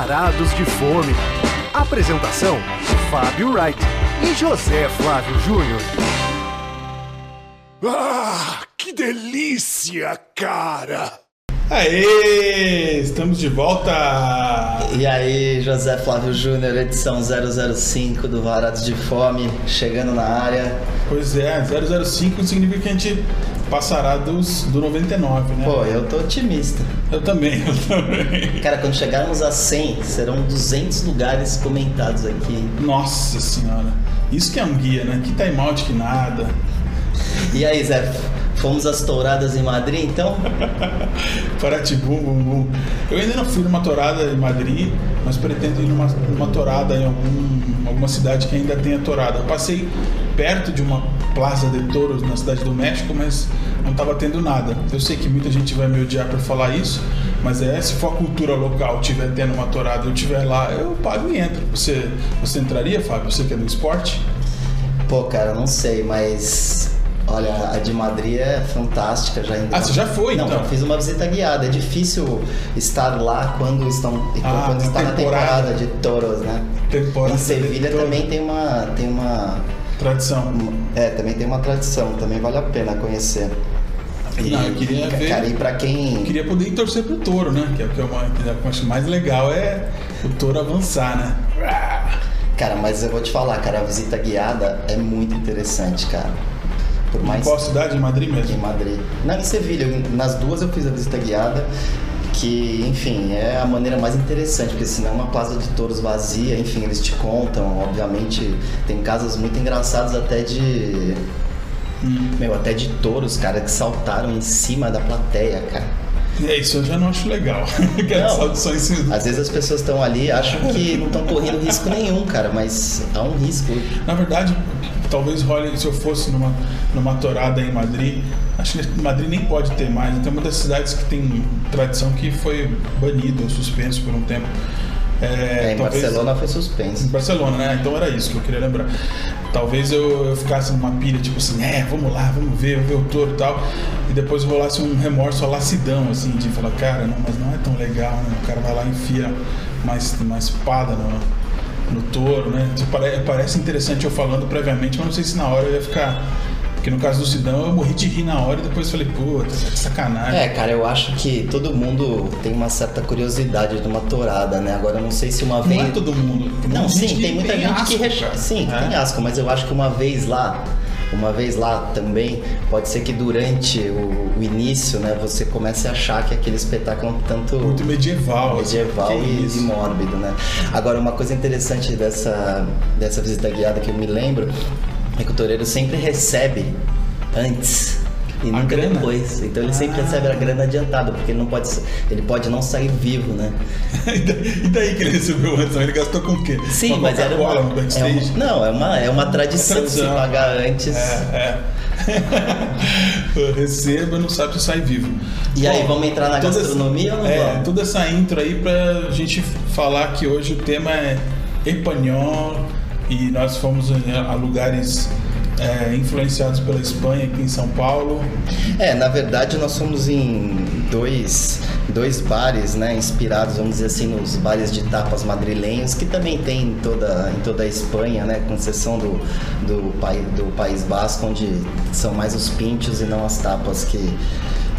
Varados de Fome. Apresentação: Fábio Wright e José Flávio Júnior. Ah, que delícia, cara! Aê! Estamos de volta! E aí, José Flávio Júnior, edição 005 do Varados de Fome, chegando na área. Pois é, 005 significa que a gente passará dos, do 99, né? Pô, eu tô otimista. Eu também, eu também. Cara, quando chegarmos a 100, serão 200 lugares comentados aqui. Nossa senhora, isso que é um guia, né? Que time out que nada. E aí, Zé, fomos às touradas em Madrid, então? Paraty, bum, bum, bum. Eu ainda não fui numa tourada em Madrid, mas pretendo ir numa, numa tourada em algum, alguma cidade que ainda tenha tourada. Eu passei perto de uma plaza de touros na cidade do México, mas não estava tendo nada. Eu sei que muita gente vai me odiar por falar isso, mas é se for a cultura local tiver tendo uma tourada, eu tiver lá, eu pago e entro. Você, você entraria, Fábio? Você que é do esporte? Pô, cara, não sei, mas Olha, a de Madrid é fantástica. Já ah, você já foi, Não, então? já fiz uma visita guiada. É difícil estar lá quando estão ah, quando está na temporada de touros, né? Temporada em Sevilha também tem uma tem uma tradição. É, também tem uma tradição. Também vale a pena conhecer. E, não, eu queria ver. Cara, e pra quem. Eu queria poder ir torcer pro touro, né? Que é o que eu acho mais legal é o touro avançar, né? Cara, mas eu vou te falar, cara, a visita guiada é muito interessante, cara. Por mais... Em qual cidade? Em Madrid mesmo? Em Madrid. Não, em Sevilha. Nas duas eu fiz a visita guiada que, enfim, é a maneira mais interessante, porque senão uma plaza de touros vazia, enfim, eles te contam, obviamente, tem casos muito engraçados até de hum. meu, até de touros, cara, que saltaram em cima da plateia, cara. É, isso eu já não acho legal. não, só às vezes as pessoas estão ali acham que não estão correndo risco nenhum, cara, mas há um risco. Na verdade, talvez role se eu fosse numa, numa torada em Madrid. Acho que Madrid nem pode ter mais. Tem uma das cidades que tem tradição que foi banido ou suspenso por um tempo. É, é, em talvez, Barcelona foi suspenso. Em Barcelona, né? Então era isso que eu queria lembrar. Talvez eu, eu ficasse numa pilha, tipo assim, é, vamos lá, vamos ver, ver o touro e tal. E depois rolasse um remorso a lacidão, assim, de falar, cara, não, mas não é tão legal, né? O cara vai lá e enfia mais, mais espada no, no touro, né? Tipo, parece interessante eu falando previamente, mas não sei se na hora eu ia ficar. Porque no caso do Sidão eu morri de rir na hora e depois falei, pô, que sacanagem. É, cara, eu acho que todo mundo tem uma certa curiosidade de uma tourada, né? Agora eu não sei se uma vez. Não é todo mundo. Não, sim, tem muita tem gente asco, que rechaça. Sim, é. tem asco, mas eu acho que uma vez lá uma vez lá também, pode ser que durante o, o início, né, você comece a achar que aquele espetáculo é um tanto muito medieval, assim. medieval e, e, mórbido, né? Agora uma coisa interessante dessa dessa visita guiada que eu me lembro é que o toureiro sempre recebe antes e a nunca grana? depois. Então ele ah. sempre recebe a grana adiantada, porque ele não pode, ele pode não sair vivo, né? e daí que ele recebeu antes? Ele gastou com o quê? Sim, mas era uma, é uma, Não, é uma, é uma tradição, é tradição. se pagar antes. É, é. Receba, não sabe se sai vivo. E Bom, aí, vamos entrar na gastronomia essa, ou não É, vamos? toda essa intro aí pra gente falar que hoje o tema é espanhol e nós fomos a lugares é, influenciados pela Espanha aqui em São Paulo? É, na verdade nós fomos em dois, dois bares, né, inspirados, vamos dizer assim, nos bares de tapas madrilenhos, que também tem em toda, em toda a Espanha, né, com exceção do, do, do País Basco, onde são mais os pinchos e não as tapas que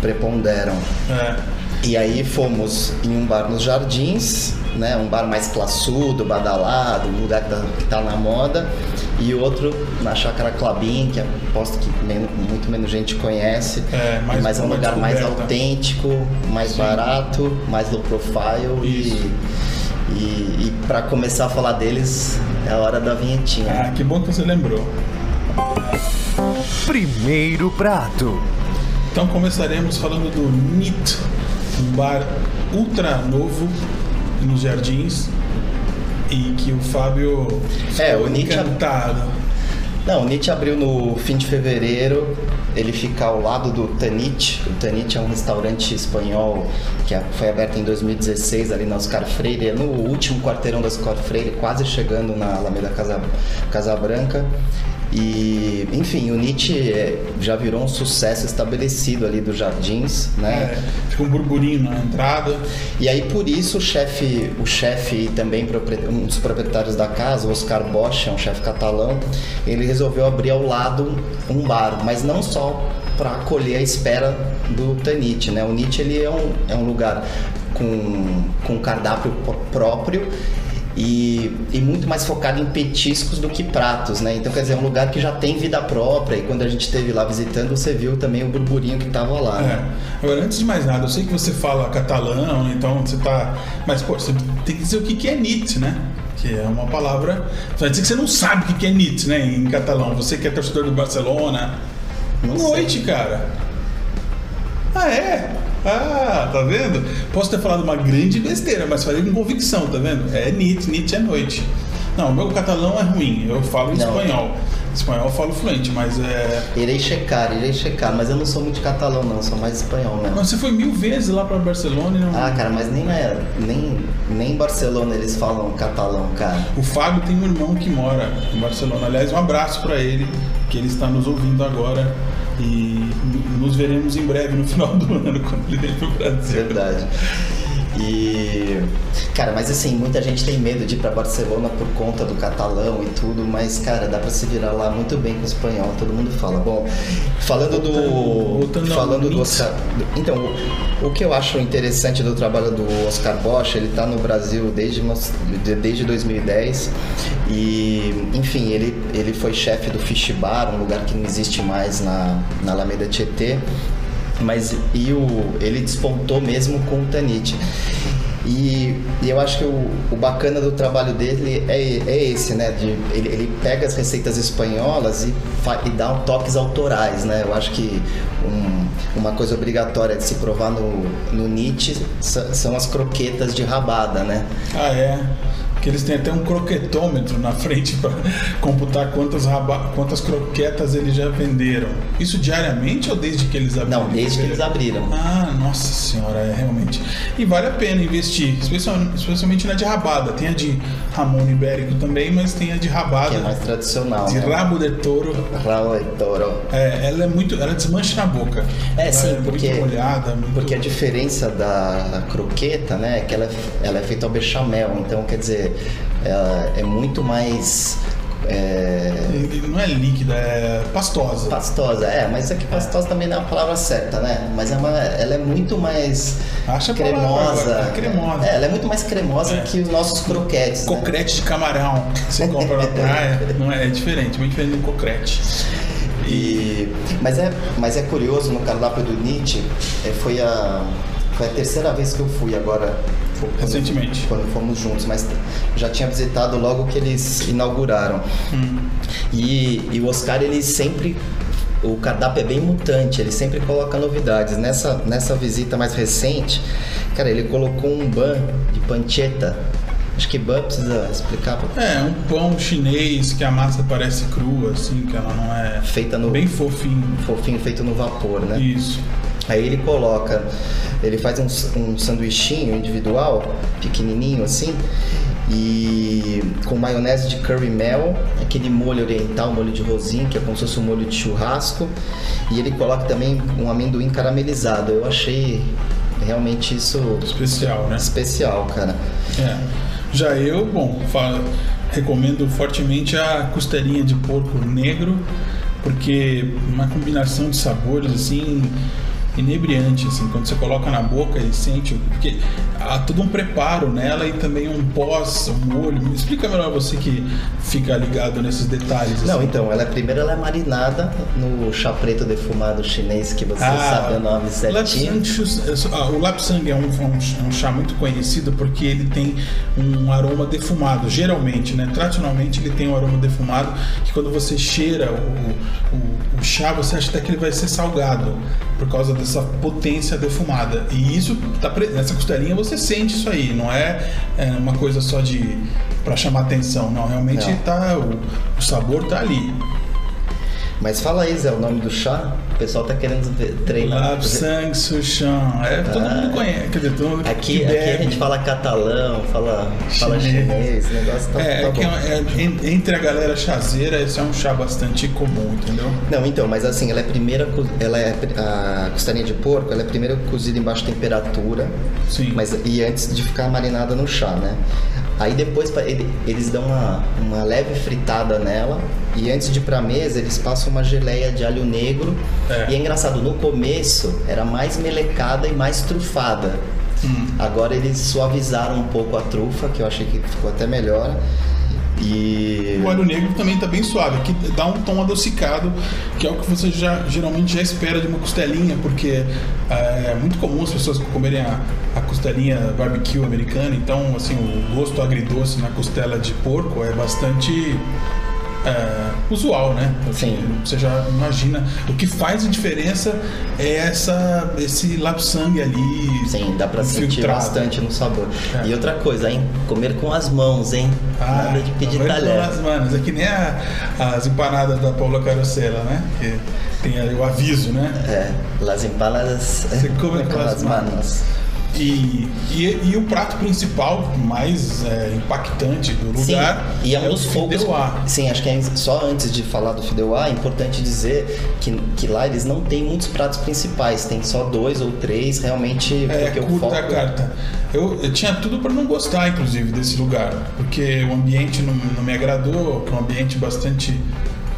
preponderam. É. E aí fomos em um bar nos Jardins, né? Um bar mais classudo, badalado, um lugar que tá, que tá na moda. E outro na Chácara Clabin, que aposto que menos, muito menos gente conhece. É, mais mas é um lugar mais autêntico, mais Sim. barato, mais low profile e, e, e para começar a falar deles é a hora da vinhetinha. Ah, que bom que você lembrou. Primeiro prato. Então começaremos falando do NIT, um bar ultra novo nos jardins e que o Fábio é, o Nietzsche encantado. Não, o Nietzsche abriu no fim de fevereiro. Ele fica ao lado do Tanit. O Tanit é um restaurante espanhol que foi aberto em 2016 ali na Oscar Freire, é no último quarteirão da Oscar Freire, quase chegando na Alameda Casa, Casa Branca. E, enfim, o Nietzsche é, já virou um sucesso estabelecido ali dos jardins, né? É, fica um burburinho na entrada. E aí por isso o chefe, o chefe e também um dos proprietários da casa, Oscar Bosch, é um chefe catalão, ele resolveu abrir ao lado um bar, mas não só para acolher a espera do Tanit, né? O Nietzsche ele é um, é um lugar com, com cardápio próprio e, e, muito mais focado em petiscos do que pratos, né? Então, quer dizer, é um lugar que já tem vida própria e quando a gente esteve lá visitando, você viu também o burburinho que estava lá. Né? É. Agora, antes de mais nada, eu sei que você fala catalão, então você tá... Mas, pô, você tem que dizer o que é NIT, né? Que é uma palavra... Vai dizer que você não sabe o que é NIT, né? Em catalão. Você que é torcedor do Barcelona... Não Noite, cara. Ah, é? Ah, tá vendo? Posso ter falado uma grande besteira, mas falei com convicção, tá vendo? É NIT, NIT é noite. Não, meu catalão é ruim, eu falo não. espanhol. Espanhol eu falo fluente, mas é. Irei checar, irei checar, mas eu não sou muito catalão, não, sou mais espanhol mesmo. Mas você foi mil vezes lá pra Barcelona e não. Ah, cara, mas nem, é, nem, nem em Barcelona eles falam catalão, cara. O Fábio tem um irmão que mora em Barcelona. Aliás, um abraço para ele, que ele está nos ouvindo agora. E nos veremos em breve no final do ano, quando ele vem pro Brasil. Verdade. E. Cara, mas assim, muita gente tem medo de ir pra Barcelona por conta do catalão e tudo, mas, cara, dá pra se virar lá muito bem com o espanhol, todo mundo fala. Bom, falando do. Voltando falando do Oscar. Então, o, o, que eu acho interessante do trabalho do Oscar Bosch, ele tá no Brasil desde, desde 2010 e, enfim, ele, ele foi chefe do Fish Bar, um lugar que não existe mais na, na Alameda Tietê mas e o, ele despontou mesmo com o Tanit. E, e, eu acho que o, o, bacana do trabalho dele é, é esse, né? De, ele, ele pega as receitas espanholas e, e dá um toques autorais, né? Eu acho que um, uma coisa obrigatória de se provar no, no Nietzsche são as croquetas de rabada, né? Ah, é? Que eles têm até um croquetômetro na frente para computar quantas, raba... quantas croquetas eles já venderam. Isso diariamente ou desde que eles abriram? Não, desde que eles abriram. Ah, nossa senhora, é realmente. E vale a pena investir, especialmente na de rabada. Tem a de Ramon Ibérico também, mas tem a de rabada. Que é mais tradicional. De né? rabo de touro. Rabo de touro. É, ela é muito. Ela desmancha na boca. É, ela sim, é porque. Muito molhada, muito... Porque a diferença da croqueta, né, é que ela é, ela é feita ao bechamel. Então, quer dizer, ela é muito mais é... Não é líquida, é pastosa. Pastosa, é, mas é que pastosa é. também não é a palavra certa, né? Mas é uma, ela é muito mais Acha cremosa. É cremosa. É, ela é muito mais cremosa é. que os nossos croquetes. Né? Cocrete né? de camarão que você compra na praia. não é, é diferente, muito diferente do cocrete. E, mas, é, mas é curioso, no cardápio do Nietzsche, é, foi, a, foi a terceira vez que eu fui agora quando, Recentemente. Quando fomos juntos, mas já tinha visitado logo que eles inauguraram. Hum. E, e o Oscar, ele sempre o cardápio é bem mutante, ele sempre coloca novidades. Nessa, nessa visita mais recente, cara, ele colocou um ban de pancetta. Acho que ban precisa explicar. É, um pão chinês que a massa parece crua, assim, que ela não é. Feita no. Bem fofinho. Fofinho, feito no vapor, né? Isso. Aí ele coloca, ele faz um, um sanduichinho individual, pequenininho assim, e com maionese de curry mel, aquele molho oriental, molho de rosinha, que é como se fosse um molho de churrasco, e ele coloca também um amendoim caramelizado. Eu achei realmente isso especial, né? Especial, cara. É. Já eu, bom, falo, recomendo fortemente a costelinha de porco negro, porque uma combinação de sabores assim inebriante, assim, quando você coloca na boca e sente, porque há todo um preparo nela e também um pós, um molho. Me explica melhor você que fica ligado nesses detalhes. Assim. Não, então, ela primeiro ela é marinada no chá preto defumado chinês, que você ah, sabe o nome certinho. Ah, o lapsang é um, um, um, chá muito conhecido porque ele tem um aroma defumado, geralmente, né? Tradicionalmente ele tem um aroma defumado que quando você cheira o, o, o chá, você acha até que ele vai ser salgado por causa dessa potência defumada. E isso tá nessa costelinha você sente isso aí, não é, é uma coisa só de para chamar atenção, não, realmente não. tá o, o, sabor tá ali. Mas fala aí, Zé, o nome do chá? O pessoal tá querendo treinar. Lab Sang Sushan. É, todo mundo conhece. Quer dizer, todo mundo Ah. Aqui, aqui a gente fala catalão, fala fala Chinês. chinês, o negócio tá, É, tá bom. é- é- en- entre a galera chazeira, esse é um chá bastante comum, entendeu? Não, então, mas assim, ela é primeira, ela é a costelinha de porco, ela é primeiro cozida em baixa temperatura, Sim. mas e antes de ficar marinada no chá, né? Aí depois eles dão uma, uma leve fritada nela e antes de ir pra mesa eles passam uma geleia de alho negro. É. E é engraçado, no começo era mais melecada e mais trufada. Hum. Agora eles suavizaram um pouco a trufa, que eu achei que ficou até melhor. E O alho negro também tá bem suave, que dá um tom adocicado, que é o que você já geralmente já espera de uma costelinha, porque é muito comum as pessoas comerem a, a costelinha barbecue americana, então assim o gosto agridoce na costela de porco é bastante é, usual, né? Sim. Você já imagina. O que faz a diferença é essa, esse lapsangue ali. Sim, dá pra sentir bastante no sabor. É. E outra coisa, hein? Comer com as mãos, hein? Ah, Nada de pedir talher. As manos. É que nem a- as empanadas da Paula Carosella, né? Que tem ali o aviso, né? É, las empanadas Você come com com as as manos. E, e, e o prato principal, mais é, impactante do Sim, lugar, e é um o dos poucos. fideuá. Sim, acho que é só antes de falar do fideuá, é importante dizer que, que lá eles não têm muitos pratos principais, tem só dois ou três, realmente, É, porque o curta foco a carta. Eu, eu tinha tudo para não gostar, inclusive, desse lugar, porque o ambiente não, não me agradou, que é um ambiente bastante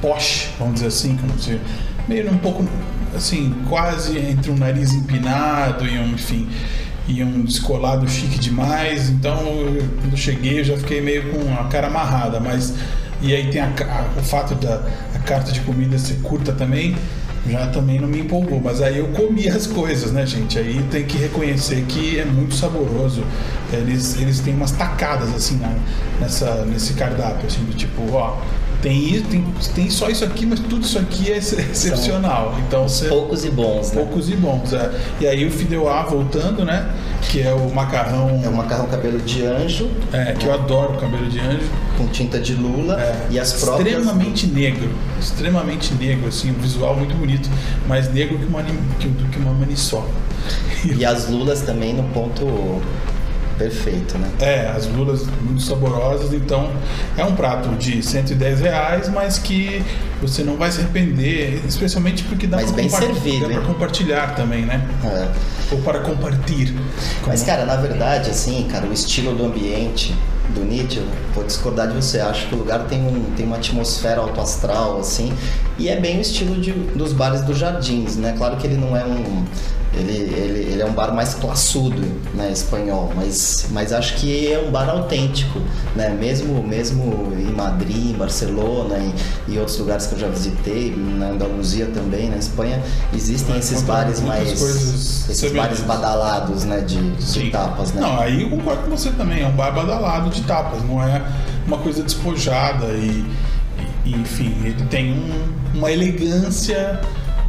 posh, vamos dizer assim, como se meio um pouco assim, quase entre um nariz empinado e um, enfim, e um descolado chique demais. Então, eu, quando cheguei, eu já fiquei meio com a cara amarrada, mas e aí tem a ca- o fato da a carta de comida ser curta também, já também não me empolgou. Mas aí eu comi as coisas, né, gente? Aí tem que reconhecer que é muito saboroso. Eles, eles têm umas tacadas assim na- nessa, nesse cardápio, assim, do tipo, ó. Tem, isso- tem, tem só isso aqui, mas tudo isso aqui é ex- excepcional. Então você. poucos e bons, né? Poucos e bons, é. E aí o fideuá voltando, né? Que é o macarrão. É o macarrão cabelo de anjo, é, que eu adoro o cabelo de anjo. com tinta de lula, É, e as próprias... extremamente negro, extremamente negro, assim, um visual muito bonito, mais negro que uma, que, do que uma maniçoba. E as lulas também no ponto perfeito, né? É, as lulas muito saborosas, então é um prato de 110 reais, mas que você não vai se arrepender, especialmente porque dá para compartilhar também, né? É. Ou para compartilhar. Mas, cara, na verdade, assim, cara, o estilo do ambiente do Nietzsche, vou discordar de você. Acho que o lugar tem, um, tem uma atmosfera autoastral, assim, e é bem o estilo de, dos bares dos jardins, né? Claro que ele não é um. Ele, ele, ele é um bar mais classudo, né, espanhol, mas, mas acho que é um bar autêntico, né? Mesmo, mesmo em Madrid, em Barcelona e, e outros lugares que eu já visitei, na Andaluzia também, na Espanha, existem esses bares mais. Esses bares badalados, né, de, de tapas, né? Não, aí eu concordo com você também. É um bar badalado de tapas, não é uma coisa despojada e, e- enfim, ele tem um- uma elegância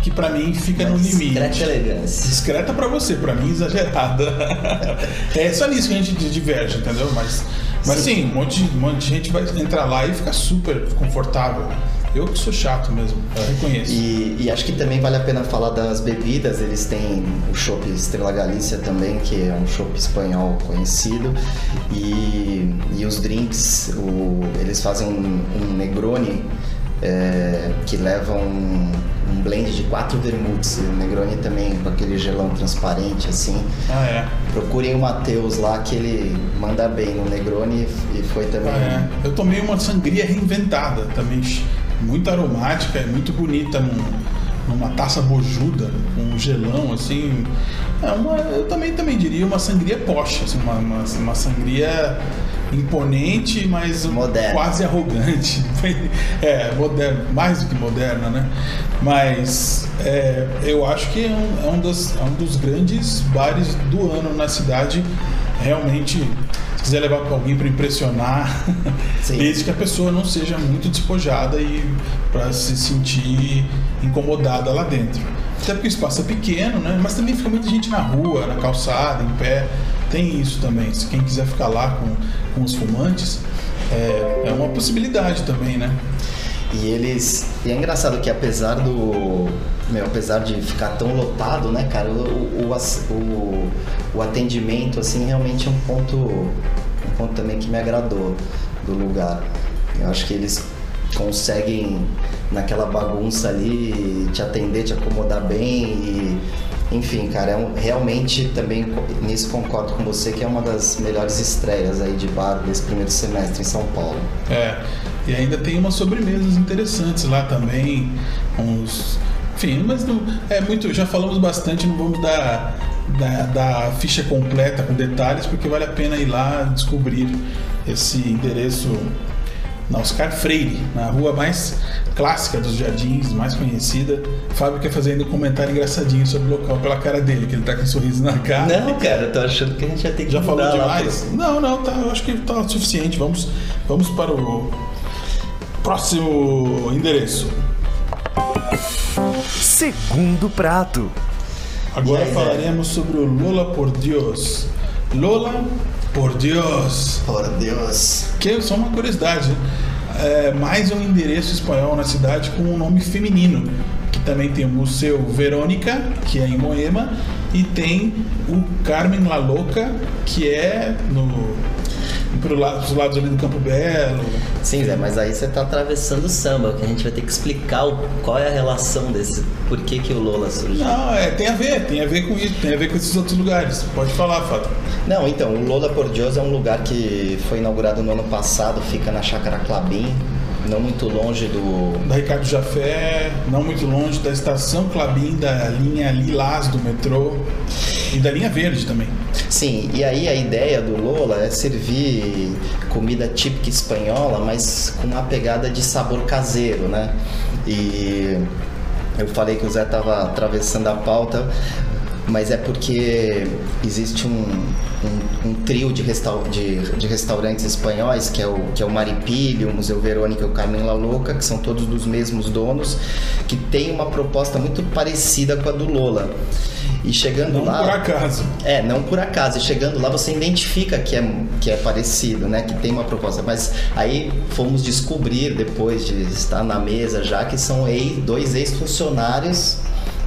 que pra mim fica no limite. Discreta elegância. Discreta pra você, pra mim exagerada. é só nisso que a gente diverge, entendeu? Mas, mas sim, um monte, de, um monte de gente vai entrar lá e ficar super confortável. Eu que sou chato mesmo, eu reconheço. E, e acho que também vale a pena falar das bebidas. Eles têm o chopp Estrela Galícia também, que é um chopp espanhol conhecido. E, e os drinks, o- eles fazem um, um Negroni é, que leva um, um blend de quatro vermutes. E o Negroni também com aquele gelão transparente assim. Ah, é. Procurem o Matheus lá que ele manda bem no Negroni e foi também. Ah, é. Eu tomei uma sangria reinventada também, muito aromática, é muito bonita num- numa taça bojuda, com um gelão assim. É uma, eu também, também diria uma sangria posh, assim, uma, uma, uma sangria imponente, mas Moderna. quase arrogante. É, moderna, mais do que moderna, né? Mas é, eu acho que é um, é um das- é um dos grandes bares do ano na cidade. Realmente, se quiser levar pra alguém para impressionar, Sim. desde que a pessoa não seja muito despojada e para se sentir incomodada lá dentro. Até porque o espaço é pequeno, né? Mas também fica muita gente na rua, na calçada, em pé. Tem isso também. Se quem quiser ficar lá com, com os fumantes, é, é uma possibilidade também, né? E eles. E é engraçado que apesar do. Meu, apesar de ficar tão lotado, né, cara, o, o, o, o atendimento, assim, realmente é um ponto. Um ponto também que me agradou do lugar. Eu acho que eles conseguem, naquela bagunça ali, te atender, te acomodar bem e enfim, cara, é um, realmente também nisso concordo com você que é uma das melhores estreias aí de bar desse primeiro semestre em São Paulo. É, e ainda tem umas sobremesas interessantes lá também, uns. Enfim, mas não, é muito. Já falamos bastante, não vamos dar, dar, dar ficha completa com detalhes, porque vale a pena ir lá descobrir esse endereço na Oscar Freire, na rua mais clássica dos jardins, mais conhecida. O Fábio quer fazer ainda um comentário engraçadinho sobre o local pela cara dele, que ele tá com um sorriso na cara. Não, cara, eu tô achando que a gente já tem que Já falou demais? Pro... Não, não, tá, eu acho que tá o suficiente. Vamos, vamos para o próximo endereço. Segundo prato. Agora falaremos sobre o Lola por Deus. Lola por Deus. Por Deus. Que é só uma curiosidade. Né? É mais um endereço espanhol na cidade com um nome feminino. Que também tem o Museu Verônica, que é em Moema, e tem o Carmen La Louca, que é no para lado, os lados ali do Campo Belo. Sim, Zé, mas aí você está atravessando o samba, que a gente vai ter que explicar o, qual é a relação desse, por que, que o Lola surgiu. Não, é, tem a ver, tem a ver com isso, tem a ver com esses outros lugares. Pode falar, Fábio. Não, então, o Lola por Deus é um lugar que foi inaugurado no ano passado, fica na Chácara Clabim, não muito longe do. Da Ricardo Jafé, não muito longe da estação Clabim, da linha Lilás do metrô e da linha verde também. Sim, e aí a ideia do Lola é servir comida típica espanhola, mas com uma pegada de sabor caseiro, né? E eu falei que o Zé estava atravessando a pauta mas é porque existe um, um, um trio de, restaur de, de, restaurantes espanhóis, que é o, que é o Maripilho, o Museu Verônica e o Carmen La Louca, que são todos dos mesmos donos, que tem uma proposta muito parecida com a do Lola. E chegando não lá. Não por acaso. É, não por acaso. E chegando lá você identifica que é, que é parecido, né? Que tem uma proposta. Mas aí fomos descobrir, depois de estar na mesa já, que são ex, dois ex-funcionários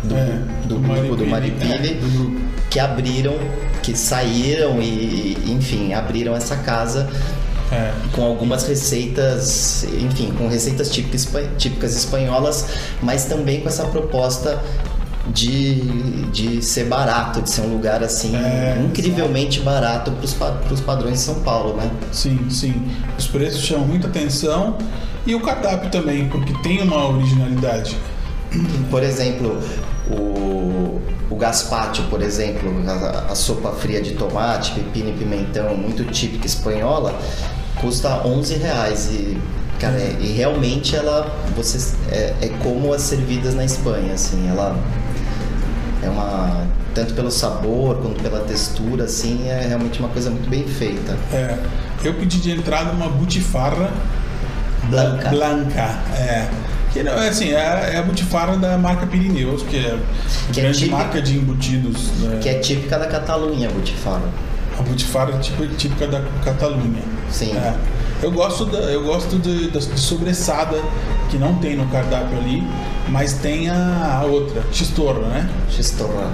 do, é, do, do, grupo do Maripili, é, que abriram, que saíram e, enfim, abriram essa casa é. com algumas receitas, enfim, com receitas típicas, típicas espanholas, mas também com essa proposta de, de ser barato, de ser um lugar assim é, incrivelmente exato. barato para os padrões de São Paulo, né? Sim, sim. Os preços chamam muita atenção e o cardápio também, porque tem uma originalidade. Por exemplo, o, o gazpacho, por exemplo, a, a, sopa fria de tomate, pepino e pimentão, muito típica espanhola, custa 11 reais e cara, é, e realmente ela você é, é, como as servidas na Espanha, assim, ela é uma tanto pelo sabor quanto pela textura, assim, é realmente uma coisa muito bem feita. É, eu pedi de entrada uma butifarra blanca, blanca, é que não, é assim, é, é a Butifara da marca Pirineus, que é que é grande é típica, marca de embutidos. Né? Que é típica da Catalunha, a Butifara. A Butifara é típica, típica da Catalunha. Sim. É. Eu gosto, da, eu gosto de, sobressada, que não tem no cardápio ali, mas tem a, a outra, Xtorra, né? Xtorra.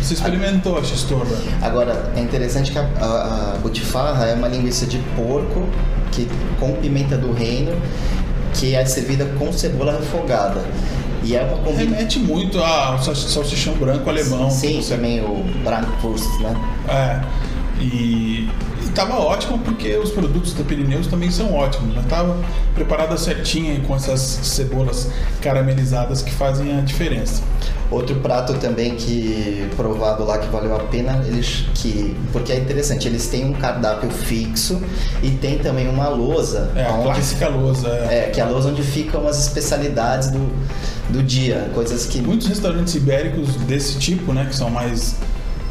Você experimentou a, a Xtorra. Agora, é interessante que a, a, a Butifarra é uma linguiça de porco que, com pimenta do reino que é servida com cebola refogada. E é uma combinação. Remete muito ao salsichão branco alemão. Sim, também o Bratwurst, né? É. E, estava ótimo porque os produtos da Pirineus também são ótimos. Já estava preparada certinha com essas cebolas caramelizadas que fazem a diferença. Outro prato também que provado lá que valeu a pena, eles que porque é interessante, eles têm um cardápio fixo e tem também uma lousa. É, a clássica lousa. É. é, que é a lousa onde ficam as especialidades do, do dia, coisas que muitos restaurantes ibéricos desse tipo, né, que são mais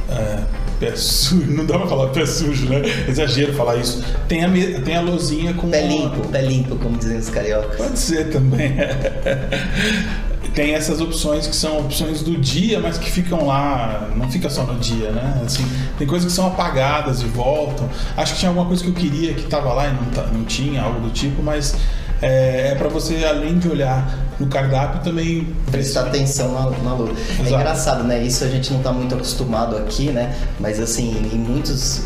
é, pé sujo, não dá pra falar pé sujo, né? Exagero falar isso. Tem a, tem a lozinha com. Pé limpo, pé limpo, como dizem os cariocas. Pode ser também. tem essas opções que são opções do dia, mas que ficam lá, não fica só no dia, né? Assim, tem coisas que são apagadas e voltam. Acho que tinha alguma coisa que eu queria que estava lá e não, não tinha, algo do tipo, mas é, é para você, além de olhar no cardápio, também prestar atenção na, na luta. É Exato. engraçado, né? Isso a gente não está muito acostumado aqui, né? Mas assim, em muitos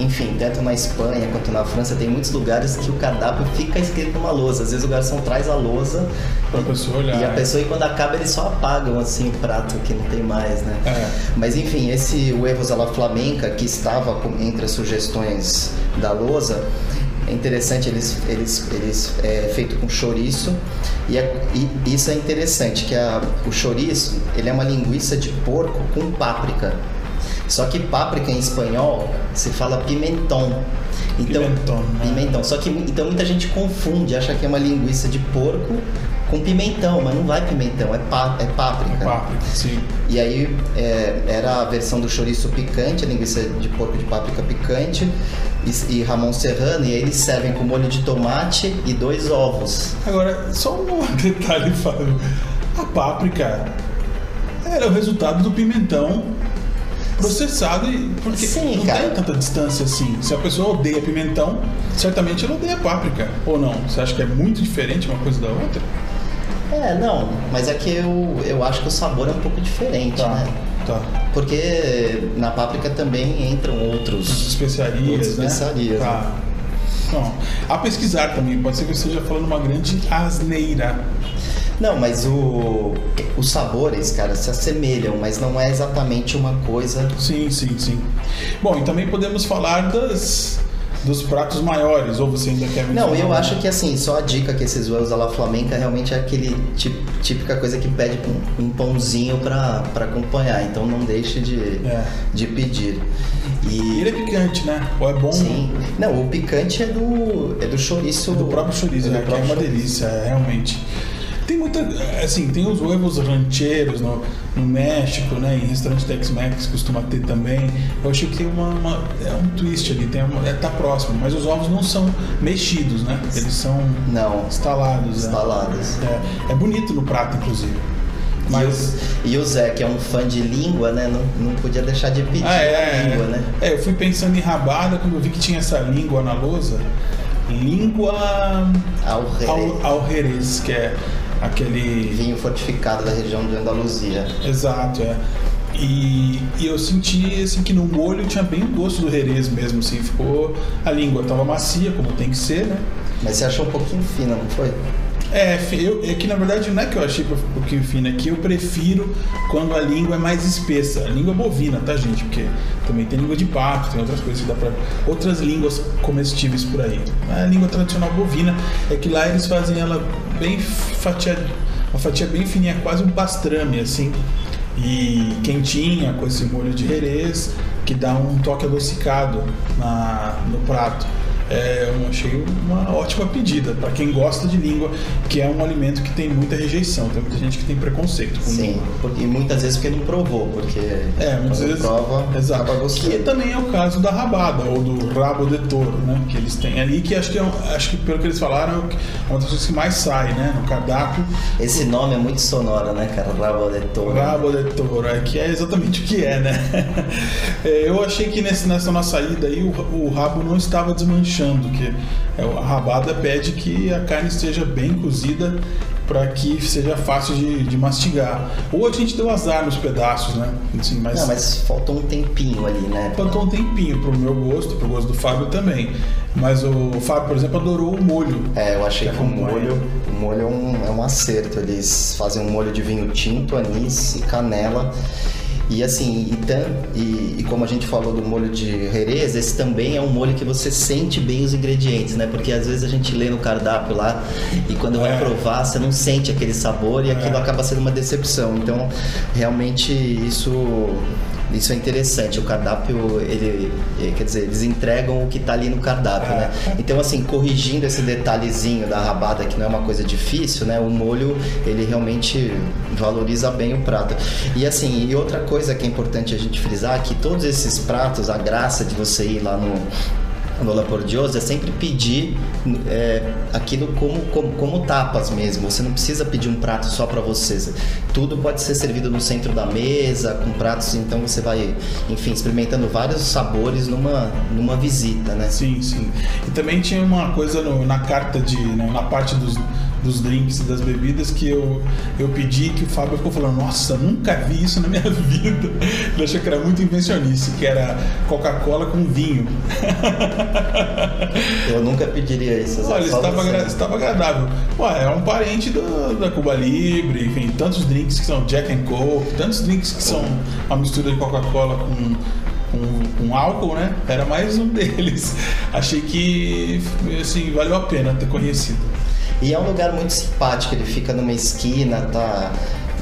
enfim, tanto na Espanha quanto na França, tem muitos lugares que o cardápio fica escrito numa lousa. Às vezes o garçom traz a lousa Pra pessoa olhar. e a é. pessoa, e quando acaba, eles só apagam assim o prato que não tem mais, né? É. Mas enfim, esse Huevos à la Flamenca, que estava entre as sugestões da lousa, é interessante, eles, eles, eles é feito com chouriço e, é- e isso é interessante, que a, o chouriço, ele é uma linguiça de porco com páprica. Só que páprica em espanhol se fala pimentão. Então, Pimentón, né? pimentão. Só que então muita gente confunde, acha que é uma linguiça de porco com pimentão, mas não vai pimentão, é, pá, é páprica. Páprica, sim. E aí é, era a versão do chouriço picante, a linguiça de porco de páprica picante e, e Ramon Serrano, e aí eles servem com molho de tomate e dois ovos. Agora, só um detalhe, Fábio. A páprica era o resultado do pimentão processado e porque Sim, não cara. tem tanta distância assim. Se a pessoa odeia pimentão, certamente ela odeia páprica. Ou não? Você acha que é muito diferente uma coisa da outra? É, não, mas é que eu, eu acho que o sabor é um pouco diferente, né? Tá. Porque na páprica também entram outros. especiarias, Outras né? especiarias, Tá. Bom, a pesquisar também, pode ser que eu esteja falando uma grande asneira. Não, mas o, os sabores, cara, se assemelham, mas não é exatamente uma coisa. Sim, sim, sim. Bom, e também podemos falar das, dos pratos maiores, ou você ainda quer Não, eu acho que assim, só a dica que esses huevos à la flamenca realmente é aquele típica coisa que pede um, pãozinho pra, pra acompanhar, então não deixe de, É. de pedir. E ele é picante, né? Ou é bom sim, não, o picante é do é do chouriço do próprio chorizo, é né? Que é uma chouriço. delícia, é, realmente. Tem muita, assim, tem os huevos rancheiros no, no México, né? Em restaurante Tex-Mex costuma ter também. Eu achei que tem uma, uma- é um twist ali, tem uma, é, tá próximo, mas os ovos não são mexidos, né? Eles são Não, estalados. né? Instalados. É, é bonito no prato, inclusive. Mas E, o, e o Zé, que é um fã de língua, né? Não, não podia deixar de pedir Ah, é, a língua, é. né? É, eu fui pensando em rabada quando eu vi que tinha essa língua na lousa. Língua ao Jerez, que é aquele. Vinho fortificado da região de Andaluzia. Exato, é. E, e eu senti assim que no molho tinha bem o gosto do Jerez mesmo, assim, ficou. A língua tava macia, como tem que ser, né? Mas você achou um pouquinho fina, não foi? É, eu, é que na verdade não é que eu achei um pouquinho fina, é que eu prefiro quando a língua é mais espessa. A língua bovina, tá, gente? Porque também tem língua de pato, tem outras coisas que dá pra. Outras línguas comestíveis por aí. A língua tradicional bovina é que lá eles fazem ela bem fatiada, uma fatia bem fininha, quase um pastrame, assim. E quentinha, com esse molho de Jerez, que dá um toque adocicado na, no prato. É, eu achei uma ótima pedida para quem gosta de língua, que é um alimento que tem muita rejeição. Tem muita gente que tem preconceito com Sim, língua. e muitas vezes porque não provou, porque É, muitas vezes. prova, Exato. acaba Que gostando. também é o caso da rabada, ou do rabo de touro, né? Que eles têm ali, que acho que, é um- acho que pelo que eles falaram, é uma das coisas que mais sai, né? No cardápio. Esse nome é muito sonoro, né, cara? Rabo de touro. Rabo de touro, é que é exatamente o que é, né? É, eu achei que nesse, nessa nossa ida aí o, o rabo não estava desmanchando, que é, a rabada pede que a carne esteja bem cozida para que seja fácil de, de mastigar. Ou a gente deu azar nos pedaços, né? Assim, mas, Não, mas faltou um tempinho ali, né? faltou um tempinho pro meu gosto, pro gosto do Fábio também. Mas o Fábio, por exemplo, adorou o molho. É, eu achei Que que o molho, o molho é, um, é um acerto. Eles fazem um molho de vinho tinto, anis e canela. E assim, e, tam, e, e como a gente falou do molho de Jerez, esse também é um molho que você sente bem os ingredientes, né? Porque às vezes a gente lê no cardápio lá e quando vai É. provar, você não sente aquele sabor e aquilo É. acaba sendo uma decepção. Então, realmente isso isso é interessante. O cardápio, ele, eh, quer dizer, eles entregam o que está ali no cardápio, É. né? Então, assim, corrigindo esse detalhezinho da rabada, que não é uma coisa difícil, né? O molho, ele realmente valoriza bem o prato. E assim, e outra coisa que é importante a gente frisar, que todos esses pratos, a graça de você ir lá no Lola Pordioso é sempre pedir é, aquilo como, como, como tapas mesmo. Você não precisa pedir um prato só para você. Tudo pode ser servido no centro da mesa, com pratos, então você vai, enfim, experimentando vários sabores numa, numa visita, né? Sim, sim. E também tinha uma coisa no, na carta de. Né, na parte dos dos drinks e das bebidas que eu, eu pedi que o Fábio ficou falando, nossa, nunca vi isso na minha vida. Ele achou que era muito invencionice, que era Coca-Cola com vinho. Eu nunca pediria isso. Olha, estava, agra estava agradável. Ué, é um parente do, da Cuba Libre, enfim, tantos drinks que são Jack and Coke, tantos drinks que são uma mistura de Coca-Cola com com, com, álcool, né? Era mais um deles. Achei que assim, valeu a pena ter conhecido. E é um lugar muito simpático, ele fica numa esquina, tá.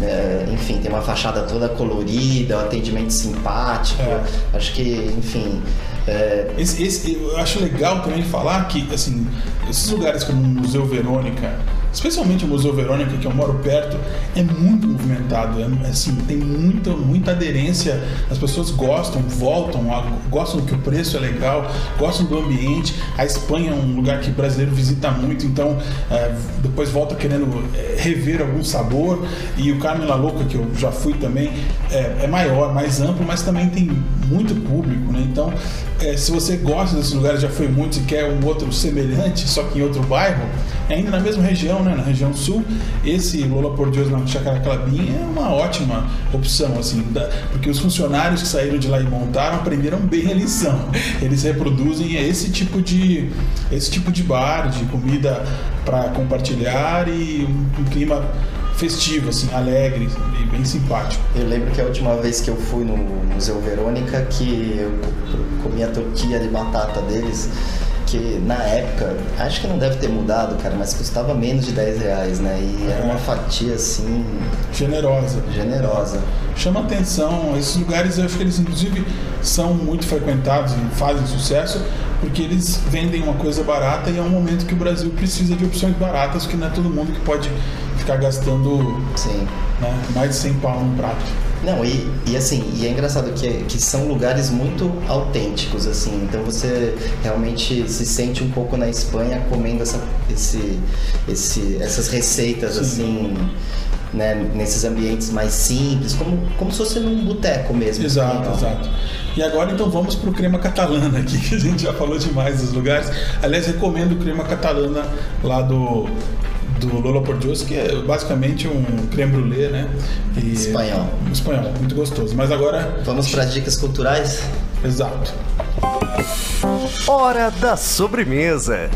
É, enfim, tem uma fachada toda colorida, um atendimento simpático. É. Acho que, enfim. É... Esse, esse, eu acho legal também falar que, assim, esses lugares como o Museu Verônica, especialmente o Museu Verônica, que eu moro perto, é muito movimentado. É, assim, tem muita, muita aderência. As pessoas gostam, voltam, gostam que o preço é legal, gostam do ambiente. A Espanha é um lugar que o brasileiro visita muito, então é, depois volta querendo é, rever algum sabor. E o Carmen La Louca, que eu já fui também, é, é maior, mais amplo, mas também tem muito público, né? Então, é, se você gosta desses lugares, já foi muito e quer um outro semelhante, só que em outro bairro, ainda na mesma região, né, na região sul, esse Lola por Deus na Chácara Clabim é uma ótima opção, assim, da, porque os funcionários que saíram de lá e montaram aprenderam bem a lição. Eles reproduzem esse tipo de esse tipo de bar, de comida para compartilhar e um, um clima festivo, assim, alegre e bem simpático. Eu lembro que a última vez que eu fui no Museu Verônica, que eu comi a tortilha de batata deles, que na época, acho que não deve ter mudado, cara, mas custava menos de 10 reais, né? E é. era uma fatia assim. Generosa. Generosa. Chama atenção, esses lugares eu acho que eles inclusive são muito frequentados e fazem sucesso porque eles vendem uma coisa barata e é um momento que o Brasil precisa de opções baratas, que não é todo mundo que pode ficar gastando Sim. Né, mais de 100 pau num prato. Não, e, e assim, e é engraçado que, que são lugares muito autênticos, assim, então você realmente se sente um pouco na Espanha comendo essa, esse, esse, essas receitas, Sim. assim, né, nesses ambientes mais simples, como, como se fosse num boteco mesmo. Exato, então. exato. E agora então vamos para o crema catalana aqui, que a gente já falou demais dos lugares. Aliás, recomendo o crema catalana lá do do Lola Portios, que é basicamente um creme brulee, né? E espanhol. Um espanhol, muito gostoso. Mas agora. Vamos para as dicas culturais? Exato. Hora da sobremesa.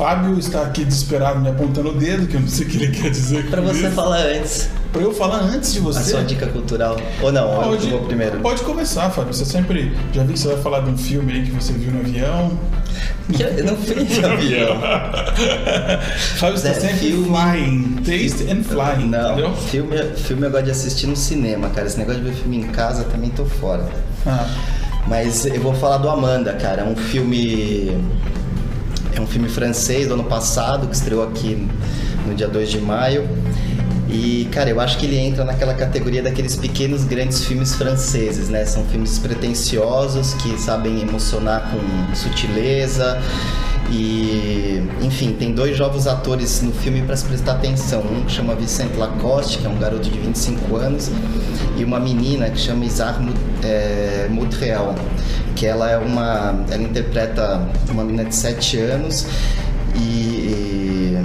Fábio está aqui desesperado me apontando o dedo, que eu não sei o que ele quer dizer. Para você isso. falar antes. Para eu falar antes de você. A sua dica cultural. Ou não, pode, eu vou primeiro. Pode começar, Fábio. Você sempre. Já vi que você vai falar de um filme aí que você viu no avião. Eu não fui de avião. Fábio está é, sempre filme, flying. Taste and flying. Não, entendeu? Filme, filme eu gosto de assistir no cinema, cara. Esse negócio de ver filme em casa também tô fora. Ah. Mas eu vou falar do Amanda, cara. É um filme. É um filme francês do ano passado que estreou aqui no dia 2 de maio. E, cara, eu acho que ele entra naquela categoria daqueles pequenos grandes filmes franceses, né? São filmes pretensiosos que sabem emocionar com sutileza. E, enfim, tem dois jovens atores no filme para se prestar atenção. Um que chama Vicente Lacoste, que é um garoto de 25 anos, e uma menina que chama Isar é, Montreal, que ela é uma. Ela interpreta uma menina de 7 anos e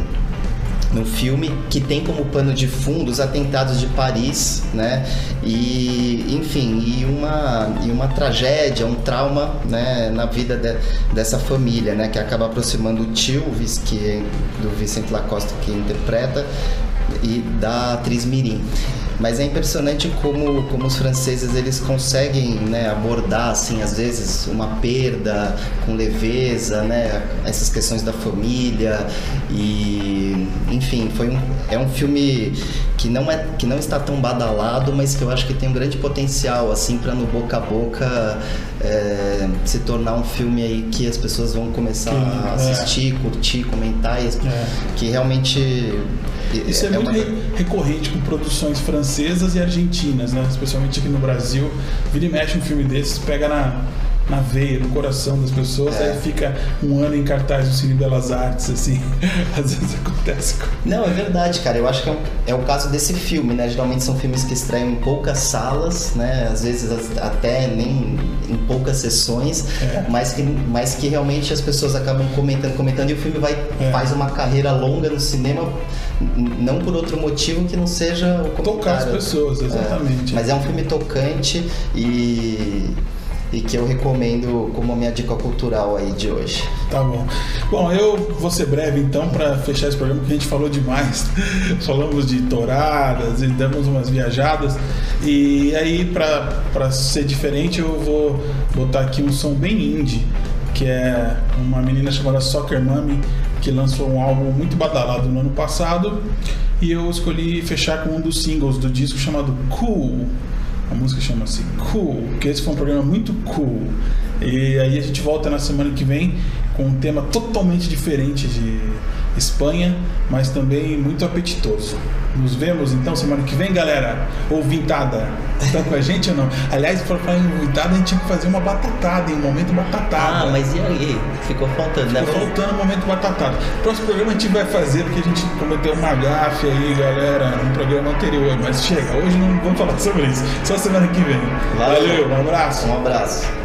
no filme que tem como pano de fundo os atentados de Paris, né? E enfim, e uma e uma tragédia, um trauma, né, na vida de, dessa família, né, que acaba aproximando o tio, que é do Vicente Lacoste que interpreta e da atriz Mirim. Mas é impressionante como, como os franceses eles conseguem né, abordar assim às vezes uma perda com leveza, né, essas questões da família e enfim foi um, é um filme que não é que não está tão badalado, mas que eu acho que tem um grande potencial assim para no boca a boca é, se tornar um filme aí que as pessoas vão começar Sim, a é. assistir, é. curtir, comentar, e, é. que realmente isso é, é muito uma... recorrente com produções francesas e argentinas, né? Especialmente aqui no Brasil. Vira e mexe um filme desses, pega na, na veia, no coração das pessoas, É. aí fica um ano em cartaz do Cine Belas Artes, assim. Às vezes acontece com. Não, é verdade, cara. Eu acho que é, um- é o caso desse filme, né? Geralmente são filmes que estreiam em poucas salas, né? Às vezes até nem em poucas sessões, É. mas, que, mas que realmente as pessoas acabam comentando, comentando e o filme vai É. faz uma carreira longa no cinema, não por outro motivo que não seja o Tocar as comentário. pessoas, exatamente. É, mas é um filme tocante e, e que eu recomendo como a minha dica cultural aí de hoje. Tá bom. Bom, eu vou ser breve então para fechar esse programa, porque a gente falou demais. Falamos de touradas e damos umas viajadas. E aí, para ser diferente, eu vou botar aqui um som bem indie, que é uma menina chamada Soccer Mummy, que lançou um álbum muito badalado no ano passado. E eu escolhi fechar com um dos singles do disco chamado Cool. A música chama-se Cool, que esse foi um programa muito cool. E aí a gente volta na semana que vem com um tema totalmente diferente de Espanha, mas também muito apetitoso. Nos vemos então semana que vem, galera. Ouvintada, tá com a gente ou não? Aliás, para falar em ouvintada, a gente tinha que fazer uma batatada, em um momento batatada. Ah, mas e aí? Ficou faltando, né? Ficou faltando o momento batatada. Próximo programa a gente vai fazer, porque a gente cometeu uma gafe aí, galera, no programa anterior. Mas chega, hoje não vamos falar sobre isso. Só semana que vem. Valeu. um abraço. Um abraço.